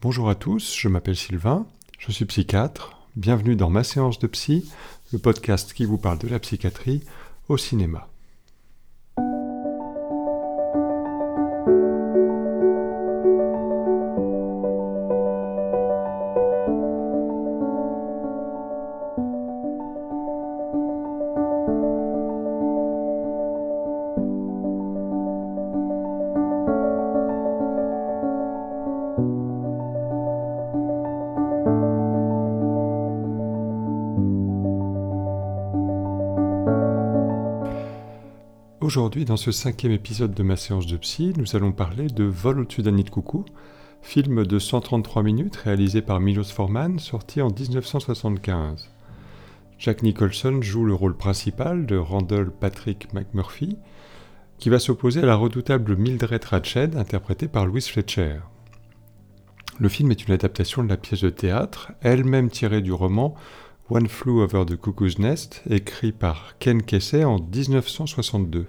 Bonjour à tous, je m'appelle Sylvain, je suis psychiatre. Bienvenue dans ma séance de psy, le podcast qui vous parle de la psychiatrie au cinéma. Aujourd'hui, dans ce cinquième épisode de ma séance de psy, nous allons parler de Vol au-dessus d'un nid de coucou, film de 133 minutes réalisé par Milos Forman, sorti en 1975. Jack Nicholson joue le rôle principal de Randall Patrick McMurphy, qui va s'opposer à la redoutable Mildred Ratched, interprétée par Louise Fletcher. Le film est une adaptation de la pièce de théâtre, elle-même tirée du roman One Flew Over the Cuckoo's Nest, écrit par Ken Kesey en 1962.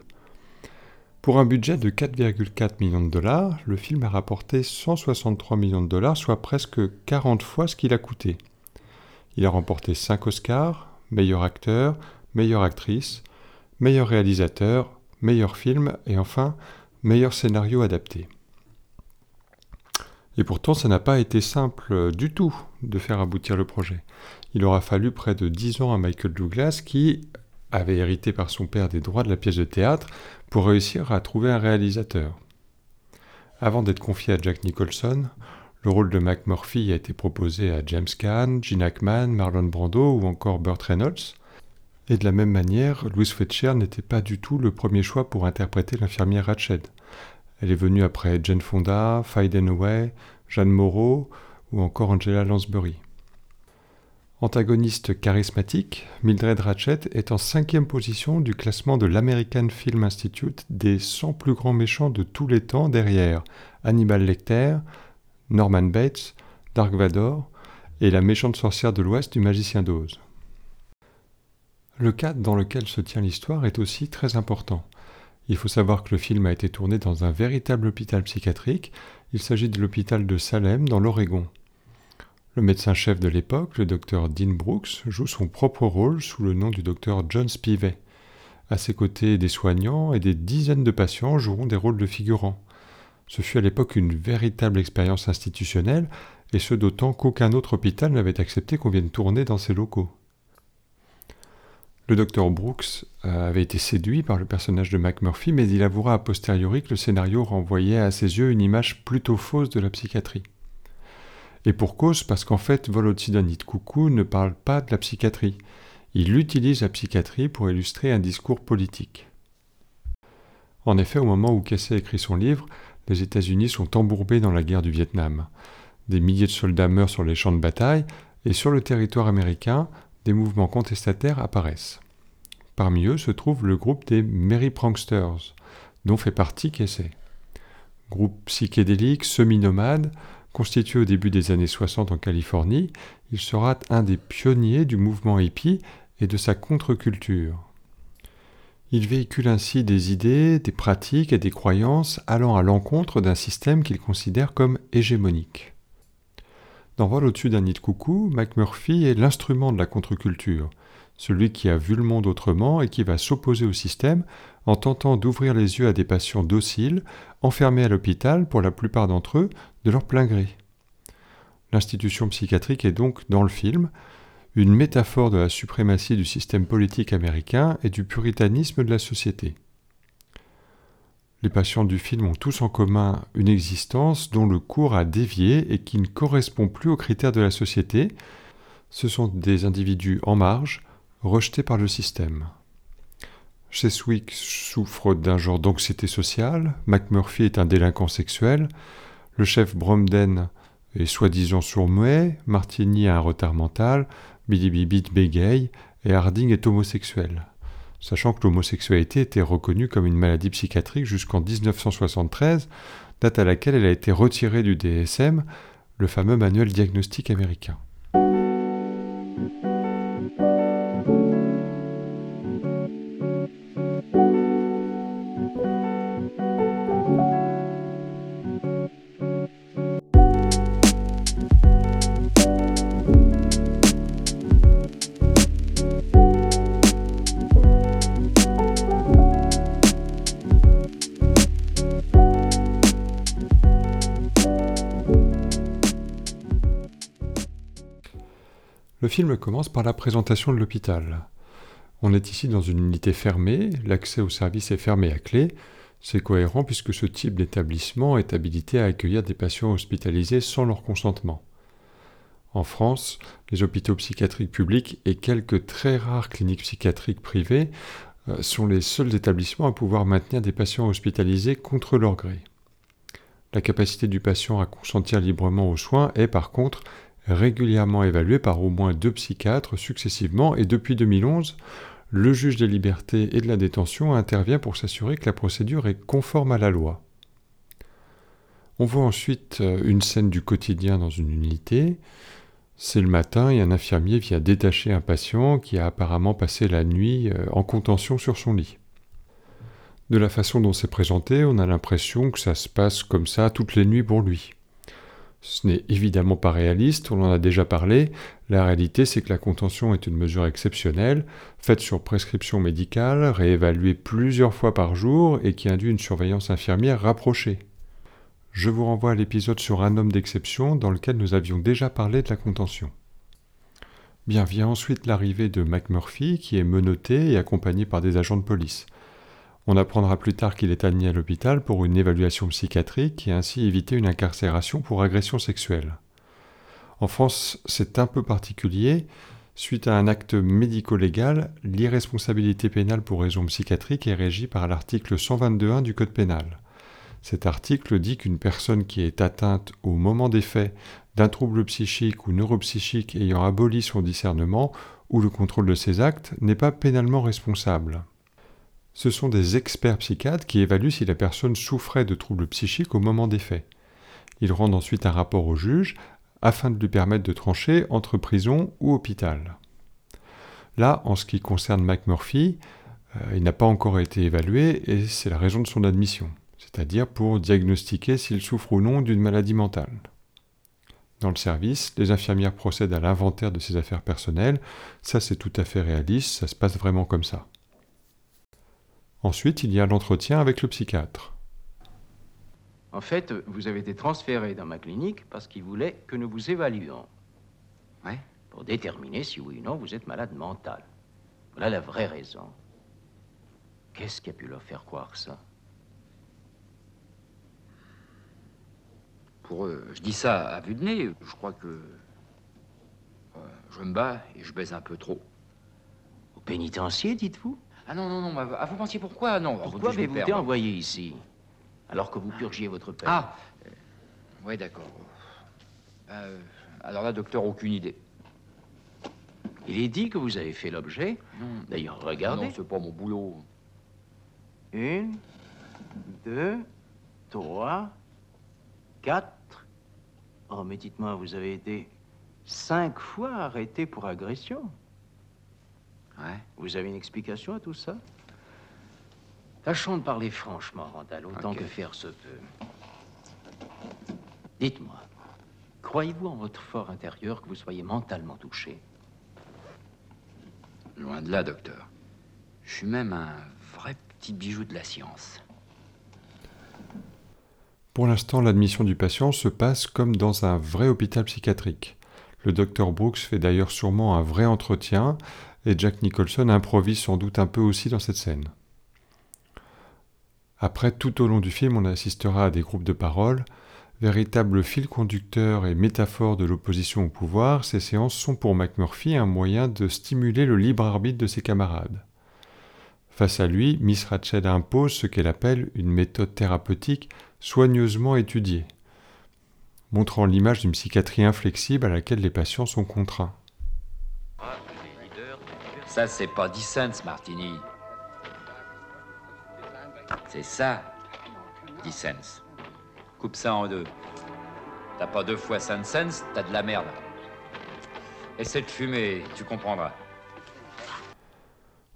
Pour un budget de 4,4 millions de dollars, le film a rapporté 163 millions de dollars, soit presque 40 fois ce qu'il a coûté. Il a remporté 5 Oscars, meilleur acteur, meilleure actrice, meilleur réalisateur, meilleur film et enfin meilleur scénario adapté. Et pourtant, ça n'a pas été simple du tout de faire aboutir le projet. Il aura fallu près de 10 ans à Michael Douglas qui, avait hérité par son père des droits de la pièce de théâtre pour réussir à trouver un réalisateur. Avant d'être confié à Jack Nicholson, le rôle de McMurphy a été proposé à James Caan, Gene Hackman, Marlon Brando ou encore Burt Reynolds. Et de la même manière, Louise Fletcher n'était pas du tout le premier choix pour interpréter l'infirmière Ratched. Elle est venue après Jane Fonda, Faye Dunaway, Jeanne Moreau ou encore Angela Lansbury. Antagoniste charismatique, Mildred Ratchet est en cinquième position du classement de l'American Film Institute des 100 plus grands méchants de tous les temps derrière Hannibal Lecter, Norman Bates, Dark Vador et la méchante sorcière de l'Ouest du magicien d'Oz. Le cadre dans lequel se tient l'histoire est aussi très important. Il faut savoir que le film a été tourné dans un véritable hôpital psychiatrique. Il s'agit de l'hôpital de Salem dans l'Oregon. Le médecin-chef de l'époque, le docteur Dean Brooks, joue son propre rôle sous le nom du docteur John Spivey. À ses côtés, des soignants et des dizaines de patients joueront des rôles de figurants. Ce fut à l'époque une véritable expérience institutionnelle, et ce d'autant qu'aucun autre hôpital n'avait accepté qu'on vienne tourner dans ses locaux. Le docteur Brooks euh, avait été séduit par le personnage de McMurphy, mais il avouera a posteriori que le scénario renvoyait à ses yeux une image plutôt fausse de la psychiatrie. Et pour cause, parce qu'en fait, Volodymyr Coucou ne parle pas de la psychiatrie. Il utilise la psychiatrie pour illustrer un discours politique. En effet, au moment où Kessé écrit son livre, les États-Unis sont embourbés dans la guerre du Vietnam. Des milliers de soldats meurent sur les champs de bataille, et sur le territoire américain, des mouvements contestataires apparaissent. Parmi eux se trouve le groupe des Merry Pranksters, dont fait partie Kessé. Groupe psychédélique, semi-nomade, Constitué au début des années 60 en Californie, il sera un des pionniers du mouvement hippie et de sa contre-culture. Il véhicule ainsi des idées, des pratiques et des croyances allant à l'encontre d'un système qu'il considère comme hégémonique. Dans Vol au-dessus d'un nid de coucou, McMurphy est l'instrument de la contre-culture, celui qui a vu le monde autrement et qui va s'opposer au système en tentant d'ouvrir les yeux à des patients dociles, enfermés à l'hôpital pour la plupart d'entre eux de leur plein gré. L'institution psychiatrique est donc, dans le film, une métaphore de la suprématie du système politique américain et du puritanisme de la société. Les patients du film ont tous en commun une existence dont le cours a dévié et qui ne correspond plus aux critères de la société. Ce sont des individus en marge, rejetés par le système. Cheswick souffre d'un genre d'anxiété sociale, McMurphy est un délinquant sexuel, le chef Bromden est soi-disant sourd-muet, Martini a un retard mental, Billy bégaye et Harding est homosexuel. Sachant que l'homosexualité était reconnue comme une maladie psychiatrique jusqu'en 1973, date à laquelle elle a été retirée du DSM, le fameux manuel diagnostique américain. Le film commence par la présentation de l'hôpital. On est ici dans une unité fermée, l'accès au service est fermé à clé. C'est cohérent puisque ce type d'établissement est habilité à accueillir des patients hospitalisés sans leur consentement. En France, les hôpitaux psychiatriques publics et quelques très rares cliniques psychiatriques privées euh, sont les seuls établissements à pouvoir maintenir des patients hospitalisés contre leur gré. La capacité du patient à consentir librement aux soins est par contre régulièrement évaluée par au moins deux psychiatres successivement et depuis 2011, le juge des libertés et de la détention intervient pour s'assurer que la procédure est conforme à la loi. On voit ensuite euh, une scène du quotidien dans une unité. C'est le matin et un infirmier vient détacher un patient qui a apparemment passé la nuit euh, en contention sur son lit. De la façon dont c'est présenté, on a l'impression que ça se passe comme ça toutes les nuits pour lui. Ce n'est évidemment pas réaliste, on en a déjà parlé. La réalité, c'est que la contention est une mesure exceptionnelle, faite sur prescription médicale, réévaluée plusieurs fois par jour et qui induit une surveillance infirmière rapprochée. Je vous renvoie à l'épisode sur un homme d'exception dans lequel nous avions déjà parlé de la contention. Bien vient ensuite l'arrivée de McMurphy qui est menotté et accompagné par des agents de police. On apprendra plus tard qu'il est admis à l'hôpital pour une évaluation psychiatrique et ainsi éviter une incarcération pour agression sexuelle. En France, c'est un peu particulier. Suite à un acte médico-légal, l'irresponsabilité pénale pour raison psychiatrique est régie par l'article 122.1 du Code pénal. Cet article dit qu'une personne qui est atteinte au moment des faits d'un trouble psychique ou neuropsychique ayant aboli son discernement ou le contrôle de ses actes n'est pas pénalement responsable. Ce sont des experts psychiatres qui évaluent si la personne souffrait de troubles psychiques au moment des faits. Ils rendent ensuite un rapport au juge afin de lui permettre de trancher entre prison ou hôpital. Là, en ce qui concerne McMurphy, euh, il n'a pas encore été évalué et c'est la raison de son admission c'est-à-dire pour diagnostiquer s'il souffre ou non d'une maladie mentale. Dans le service, les infirmières procèdent à l'inventaire de ses affaires personnelles, ça c'est tout à fait réaliste, ça se passe vraiment comme ça. Ensuite, il y a l'entretien avec le psychiatre. En fait, vous avez été transféré dans ma clinique parce qu'il voulait que nous vous évaluions. Ouais. Pour déterminer si oui ou non vous êtes malade mental. Voilà la vraie raison. Qu'est-ce qui a pu leur faire croire ça? Pour eux. Je dis ça à vue de nez. Je crois que euh, je me bats et je baise un peu trop. Au pénitencier, dites-vous? Ah non, non, non. Ah, vous pensiez pourquoi? Non. Pourquoi avez-vous été envoyé ici alors que vous purgiez votre peine Ah euh, Oui, d'accord. Euh, alors là, docteur, aucune idée. Il est dit que vous avez fait l'objet. D'ailleurs, regardez. Non, c'est pas mon boulot. Une, deux, trois, quatre, Oh, mais dites-moi, vous avez été cinq fois arrêté pour agression. Ouais. Vous avez une explication à tout ça? Tâchons de parler franchement, Randall, autant que faire se peut. Dites-moi, croyez-vous en votre fort intérieur que vous soyez mentalement touché? Loin de là, docteur. Je suis même un vrai petit bijou de la science. Pour l'instant, l'admission du patient se passe comme dans un vrai hôpital psychiatrique. Le docteur Brooks fait d'ailleurs sûrement un vrai entretien, et Jack Nicholson improvise sans doute un peu aussi dans cette scène. Après, tout au long du film, on assistera à des groupes de parole. Véritable fil conducteur et métaphore de l'opposition au pouvoir, ces séances sont pour McMurphy un moyen de stimuler le libre arbitre de ses camarades. Face à lui, Miss Ratched impose ce qu'elle appelle une méthode thérapeutique soigneusement étudiée, montrant l'image d'une psychiatrie inflexible à laquelle les patients sont contraints. Ça, c'est pas 10 cents, Martini. C'est ça, 10 cents. Coupe ça en deux. T'as pas deux fois 5 cents, t'as de la merde. Essaie de fumer, tu comprendras.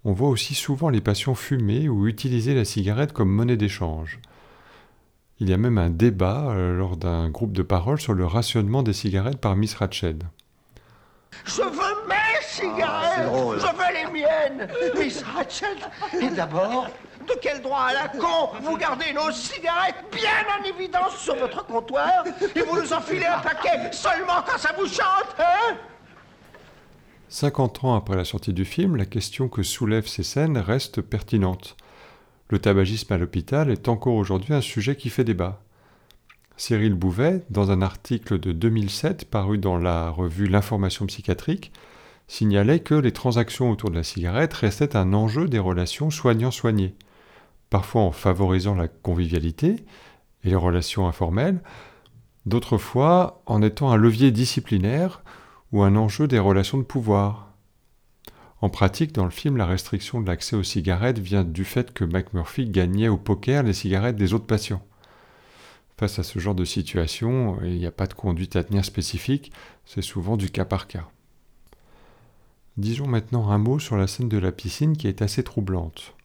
On voit aussi souvent les patients fumer ou utiliser la cigarette comme monnaie d'échange. Il y a même un débat euh, lors d'un groupe de parole sur le rationnement des cigarettes par Miss Ratched. Je veux cigarettes ah, Je veux les miennes Miss Ratched Et d'abord, de quel droit à la con vous gardez nos cigarettes bien en évidence sur votre comptoir et vous nous enfilez un paquet seulement quand ça vous chante, hein? 50 ans après la sortie du film, la question que soulèvent ces scènes reste pertinente. Le tabagisme à l'hôpital est encore aujourd'hui un sujet qui fait débat. Cyril Bouvet, dans un article de 2007 paru dans la revue L'information psychiatrique, signalait que les transactions autour de la cigarette restaient un enjeu des relations soignants-soignés, parfois en favorisant la convivialité et les relations informelles, d'autres fois en étant un levier disciplinaire ou un enjeu des relations de pouvoir. En pratique, dans le film, la restriction de l'accès aux cigarettes vient du fait que McMurphy gagnait au poker les cigarettes des autres patients. Face à ce genre de situation, il n'y a pas de conduite à tenir spécifique, c'est souvent du cas par cas. Disons maintenant un mot sur la scène de la piscine qui est assez troublante.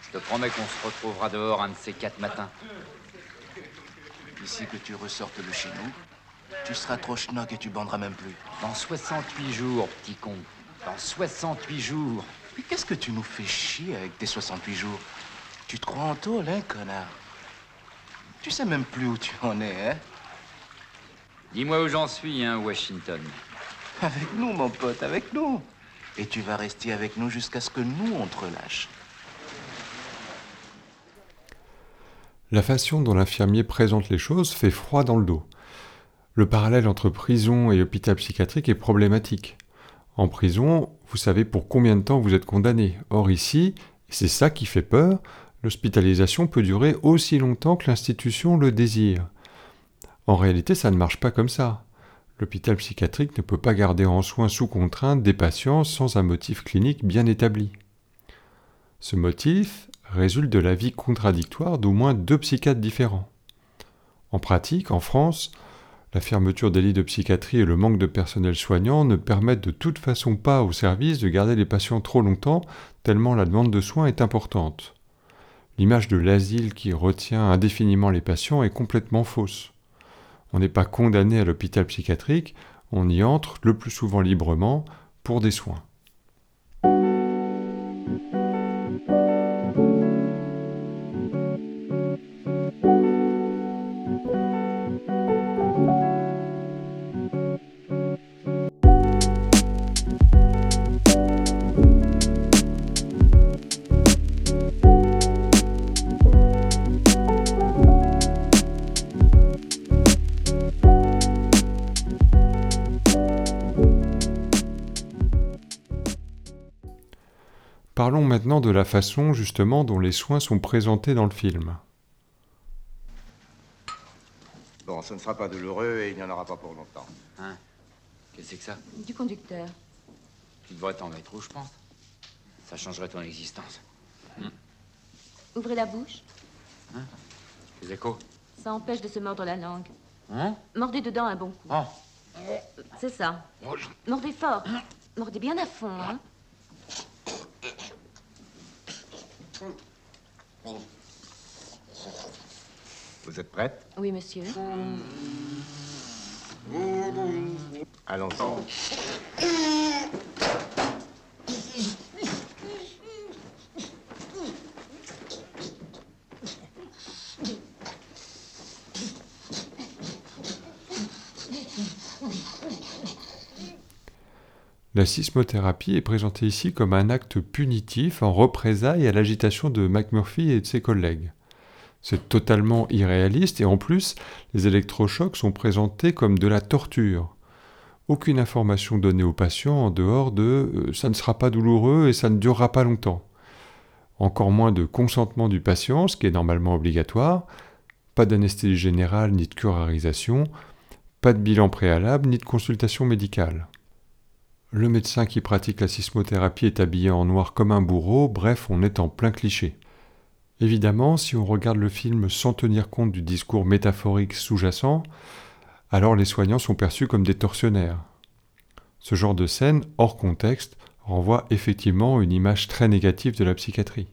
Je te promets qu'on se retrouvera dehors un de ces quatre matins. Ici que tu ressortes le chez nous, tu seras trop schnock et tu banderas même plus. Dans 68 jours, petit con. Dans 68 jours. Mais qu'est-ce que tu nous fais chier avec tes 68 jours? Tu te crois en tôle, hein, connard? Tu sais même plus où tu en es, hein? Dis-moi où j'en suis, hein, Washington. Avec nous, mon pote, avec nous. Et tu vas rester avec nous jusqu'à ce que nous, on te relâche. La façon dont l'infirmier présente les choses fait froid dans le dos. Le parallèle entre prison et hôpital psychiatrique est problématique. En prison, vous savez pour combien de temps vous êtes condamné. Or ici, et c'est ça qui fait peur, l'hospitalisation peut durer aussi longtemps que l'institution le désire. En réalité, ça ne marche pas comme ça. L'hôpital psychiatrique ne peut pas garder en soins sous contrainte des patients sans un motif clinique bien établi. Ce motif résulte de l'avis contradictoire d'au moins deux psychiatres différents. En pratique, en France, la fermeture des lits de psychiatrie et le manque de personnel soignant ne permettent de toute façon pas au service de garder les patients trop longtemps, tellement la demande de soins est importante. L'image de l'asile qui retient indéfiniment les patients est complètement fausse. On n'est pas condamné à l'hôpital psychiatrique, on y entre le plus souvent librement pour des soins. Parlons maintenant de la façon justement dont les soins sont présentés dans le film. Bon, ce ne sera pas douloureux et il n'y en aura pas pour longtemps. Hein? Qu'est-ce que c'est que ça? Du conducteur. Tu devrais t'en mettre où, je pense? Ça changerait ton existence. Ouvrez la bouche. Les échos? Ça empêche de se mordre la langue. Hein? Mordez dedans un bon coup. Oh C'est ça. Mordez fort. Mordez bien à fond, hein. Vous êtes prête? Oui, monsieur. Allons-y. La sismothérapie est présentée ici comme un acte punitif en représailles à l'agitation de McMurphy et de ses collègues. C'est totalement irréaliste et en plus, les électrochocs sont présentés comme de la torture. Aucune information donnée au patient en dehors de euh, ça ne sera pas douloureux et ça ne durera pas longtemps. Encore moins de consentement du patient, ce qui est normalement obligatoire, pas d'anesthésie générale ni de curarisation, pas de bilan préalable ni de consultation médicale. Le médecin qui pratique la sismothérapie est habillé en noir comme un bourreau, bref, on est en plein cliché. Évidemment, si on regarde le film sans tenir compte du discours métaphorique sous-jacent, alors les soignants sont perçus comme des tortionnaires. Ce genre de scène, hors contexte, renvoie effectivement une image très négative de la psychiatrie.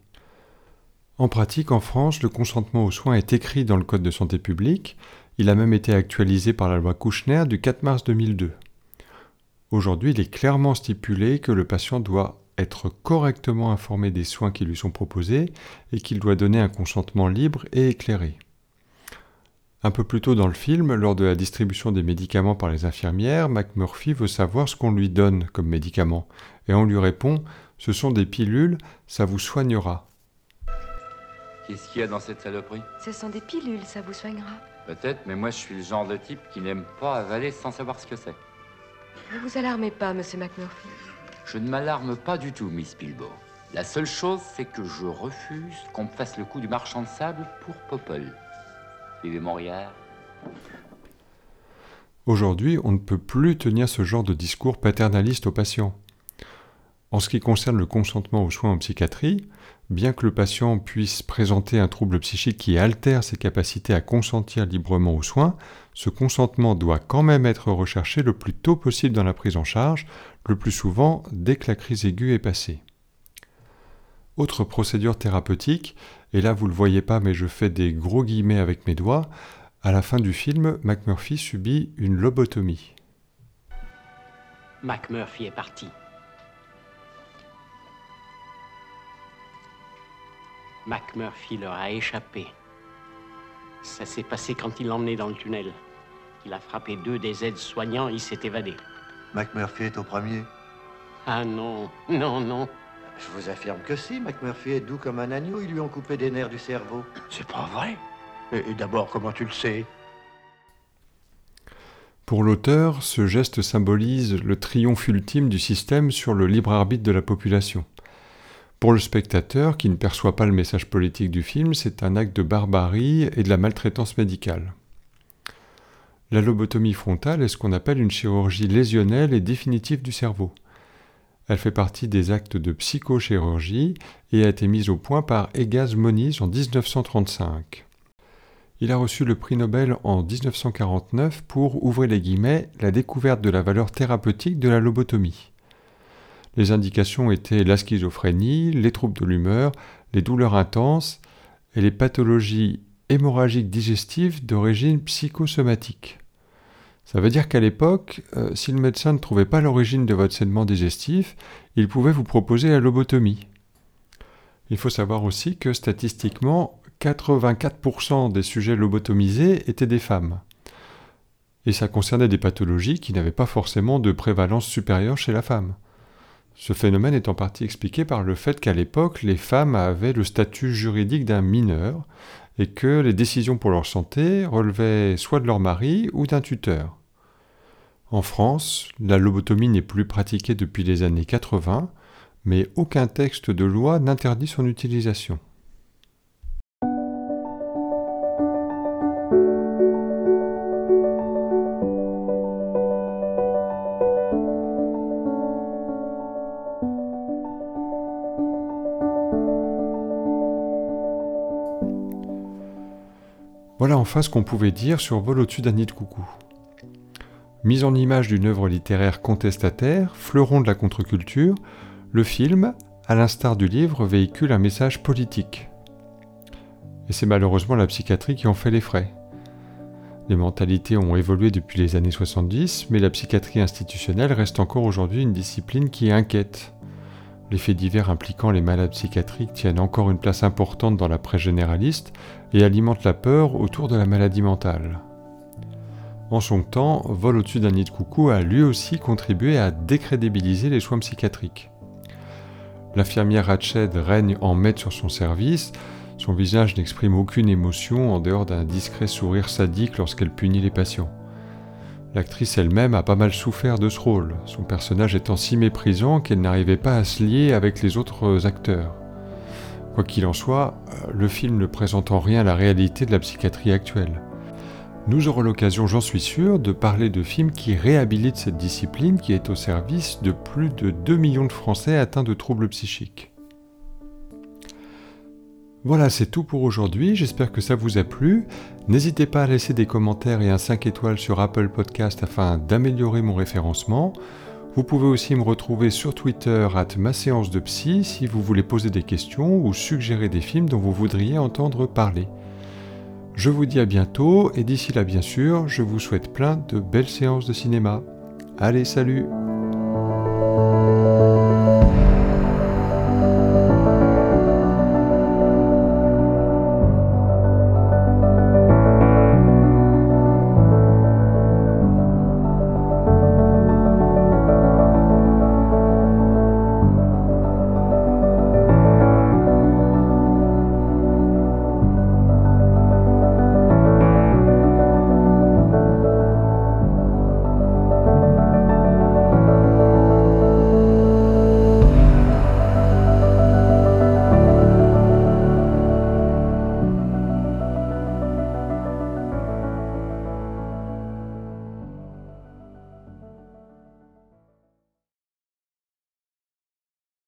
En pratique, en France, le consentement aux soins est écrit dans le Code de santé publique, il a même été actualisé par la loi Kouchner du 4 mars 2002. Aujourd'hui, il est clairement stipulé que le patient doit être correctement informé des soins qui lui sont proposés et qu'il doit donner un consentement libre et éclairé. Un peu plus tôt dans le film, lors de la distribution des médicaments par les infirmières, McMurphy veut savoir ce qu'on lui donne comme médicament, et on lui répond Ce sont des pilules, ça vous soignera. Qu'est-ce qu'il y a dans cette saloperie? Ce sont des pilules, ça vous soignera. Peut-être, mais moi je suis le genre de type qui n'aime pas avaler sans savoir ce que c'est. Ne vous alarmez pas, monsieur McMurphy. Je ne m'alarme pas du tout, Miss Bilbo. La seule chose, c'est que je refuse qu'on me fasse le coup du marchand de sable pour Popol. Vivez Montréal. Aujourd'hui, on ne peut plus tenir ce genre de discours paternaliste aux patients. En ce qui concerne le consentement aux soins en psychiatrie, bien que le patient puisse présenter un trouble psychique qui altère ses capacités à consentir librement aux soins, ce consentement doit quand même être recherché le plus tôt possible dans la prise en charge, le plus souvent dès que la crise aiguë est passée. Autre procédure thérapeutique, et là vous ne le voyez pas mais je fais des gros guillemets avec mes doigts, à la fin du film, McMurphy subit une lobotomie. McMurphy est parti. McMurphy leur a échappé. Ça s'est passé quand il l'emmenait dans le tunnel. Il a frappé deux des aides-soignants, il s'est évadé. McMurphy est au premier. Ah non, non, non. Je vous affirme que si, McMurphy est doux comme un agneau, ils lui ont coupé des nerfs du cerveau. C'est pas vrai. Et, et d'abord, comment tu le sais? Pour l'auteur, ce geste symbolise le triomphe ultime du système sur le libre arbitre de la population. Pour le spectateur, qui ne perçoit pas le message politique du film, c'est un acte de barbarie et de la maltraitance médicale. La lobotomie frontale est ce qu'on appelle une chirurgie lésionnelle et définitive du cerveau. Elle fait partie des actes de psychochirurgie et a été mise au point par Egaz Moniz en 1935. Il a reçu le prix Nobel en 1949 pour, ouvrir les guillemets, la découverte de la valeur thérapeutique de la lobotomie. Les indications étaient la schizophrénie, les troubles de l'humeur, les douleurs intenses et les pathologies hémorragiques digestives d'origine psychosomatique. Ça veut dire qu'à l'époque, euh, si le médecin ne trouvait pas l'origine de votre saignement digestif, il pouvait vous proposer la lobotomie. Il faut savoir aussi que statistiquement, 84% des sujets lobotomisés étaient des femmes. Et ça concernait des pathologies qui n'avaient pas forcément de prévalence supérieure chez la femme. Ce phénomène est en partie expliqué par le fait qu'à l'époque, les femmes avaient le statut juridique d'un mineur et que les décisions pour leur santé relevaient soit de leur mari ou d'un tuteur. En France, la lobotomie n'est plus pratiquée depuis les années 80, mais aucun texte de loi n'interdit son utilisation. Voilà enfin ce qu'on pouvait dire sur Vol au-dessus d'un de coucou. Mise en image d'une œuvre littéraire contestataire, fleuron de la contre-culture, le film, à l'instar du livre, véhicule un message politique. Et c'est malheureusement la psychiatrie qui en fait les frais. Les mentalités ont évolué depuis les années 70, mais la psychiatrie institutionnelle reste encore aujourd'hui une discipline qui inquiète. Les faits divers impliquant les malades psychiatriques tiennent encore une place importante dans la presse généraliste et alimentent la peur autour de la maladie mentale. En son temps, Vol au-dessus d'un nid de coucou a lui aussi contribué à décrédibiliser les soins psychiatriques. L'infirmière Ratched règne en maître sur son service, son visage n'exprime aucune émotion en dehors d'un discret sourire sadique lorsqu'elle punit les patients. L'actrice elle-même a pas mal souffert de ce rôle, son personnage étant si méprisant qu'elle n'arrivait pas à se lier avec les autres acteurs. Quoi qu'il en soit, le film ne présente en rien la réalité de la psychiatrie actuelle. Nous aurons l'occasion, j'en suis sûr, de parler de films qui réhabilitent cette discipline qui est au service de plus de 2 millions de Français atteints de troubles psychiques. Voilà, c'est tout pour aujourd'hui, j'espère que ça vous a plu. N'hésitez pas à laisser des commentaires et un 5 étoiles sur Apple Podcast afin d'améliorer mon référencement. Vous pouvez aussi me retrouver sur Twitter at ma séance de psy si vous voulez poser des questions ou suggérer des films dont vous voudriez entendre parler. Je vous dis à bientôt et d'ici là bien sûr, je vous souhaite plein de belles séances de cinéma. Allez, salut